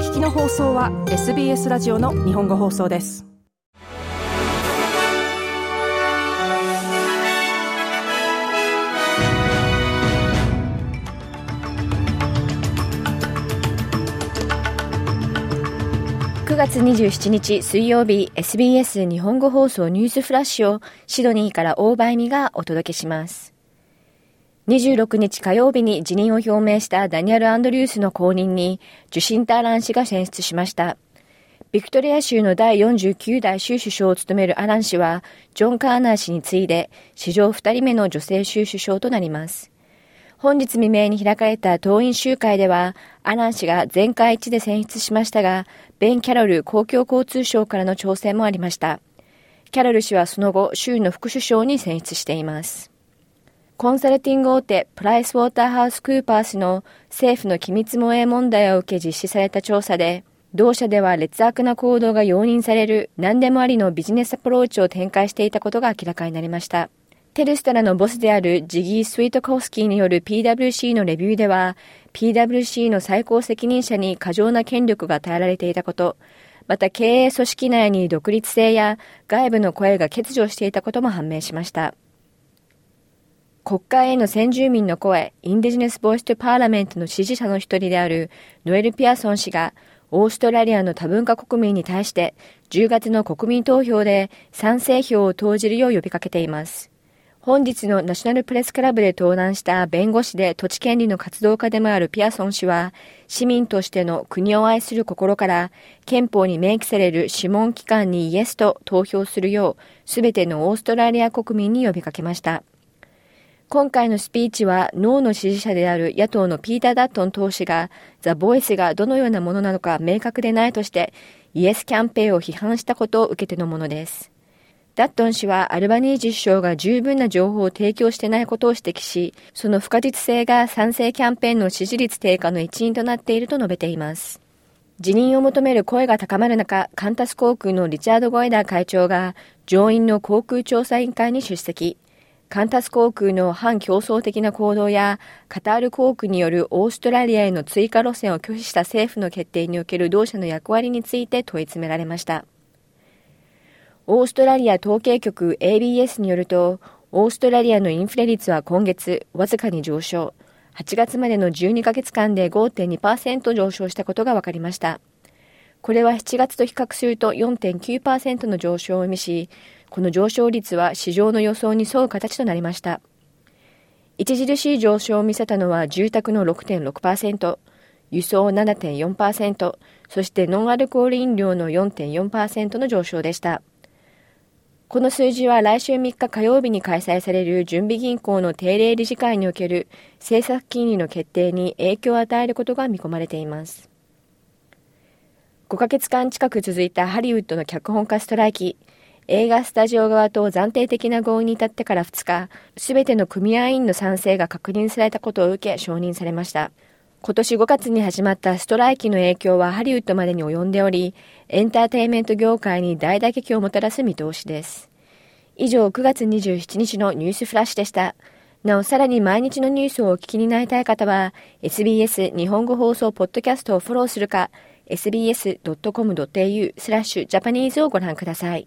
聞きの放送は SBS ラジオの日本語放送です。9月27日水曜日 SBS 日本語放送ニュースフラッシュをシドニーから大場恵美がお届けします。26日火曜日に辞任を表明したダニエル・アンドリュースの後任にジュシンターラン氏が選出しました。ビクトリア州の第49代州首相を務めるアラン氏は、ジョン・カーナー氏に次いで、史上2人目の女性州首相となります。本日未明に開かれた党員集会では、アラン氏が全会一致で選出しましたが、ベン・キャロル公共交通省からの挑戦もありました。キャロル氏はその後、州の副首相に選出しています。コンサルティング大手プライスウォーターハウスクーパー氏の政府の機密漏洩問題を受け実施された調査で、同社では劣悪な行動が容認される何でもありのビジネスアプローチを展開していたことが明らかになりました。テルストラのボスであるジギー・スウィートコフスキーによる PWC のレビューでは、PWC の最高責任者に過剰な権力が与えられていたこと、また経営組織内に独立性や外部の声が欠如していたことも判明しました。国会への先住民の声、 Indigenous Voice to Parliament の支持者の一人であるノエル・ピアソン氏が、オーストラリアの多文化国民に対して10月の国民投票で賛成票を投じるよう呼びかけています。本日のナショナルプレスクラブで登壇した弁護士で土地権利の活動家でもあるピアソン氏は、市民としての国を愛する心から憲法に明記される諮問機関にイエスと投票するよう、すべてのオーストラリア国民に呼びかけました。今回のスピーチはノーの支持者である野党のピーター・ダットン党首がザ・ボイスがどのようなものなのか明確でないとしてイエスキャンペーンを批判したことを受けてのものです。ダットン氏はアルバニージ首相が十分な情報を提供してないことを指摘し、その不可実性が賛成キャンペーンの支持率低下の一因となっていると述べています。辞任を求める声が高まる中、カンタス航空のリチャード・ゴイダー会長が上院の航空調査委員会に出席。カンタス航空の反競争的な行動や、カタール航空によるオーストラリアへの追加路線を拒否した政府の決定における同社の役割について問い詰められました。オーストラリア統計局 ABS によると、オーストラリアのインフレ率は今月わずかに上昇。8月までの12ヶ月間で5.2%上昇したことが分かりました。これは7月と比較すると4.9%の上昇を意味し、この上昇率は市場の予想に沿う形となりました。著しい上昇を見せたのは住宅の6.6%、輸送7.4%、そしてノンアルコール飲料の4.4%の上昇でした。この数字は来週3日火曜日に開催される準備銀行の定例理事会における政策金利の決定に影響を与えることが見込まれています。5ヶ月間近く続いたハリウッドの脚本家ストライキ。映画スタジオ側と暫定的な合意に至ってから2日、すべての組合員の賛成が確認されたことを受け承認されました。今年5月に始まったストライキの影響はハリウッドまでに及んでおり、エンターテインメント業界に大打撃をもたらす見通しです。以上9月27日のニュースフラッシュでした。なお、さらに毎日のニュースをお聞きになりたい方は、SBS 日本語放送ポッドキャストをフォローするか、sbs.com.au スラッシュジャパニーズをご覧ください。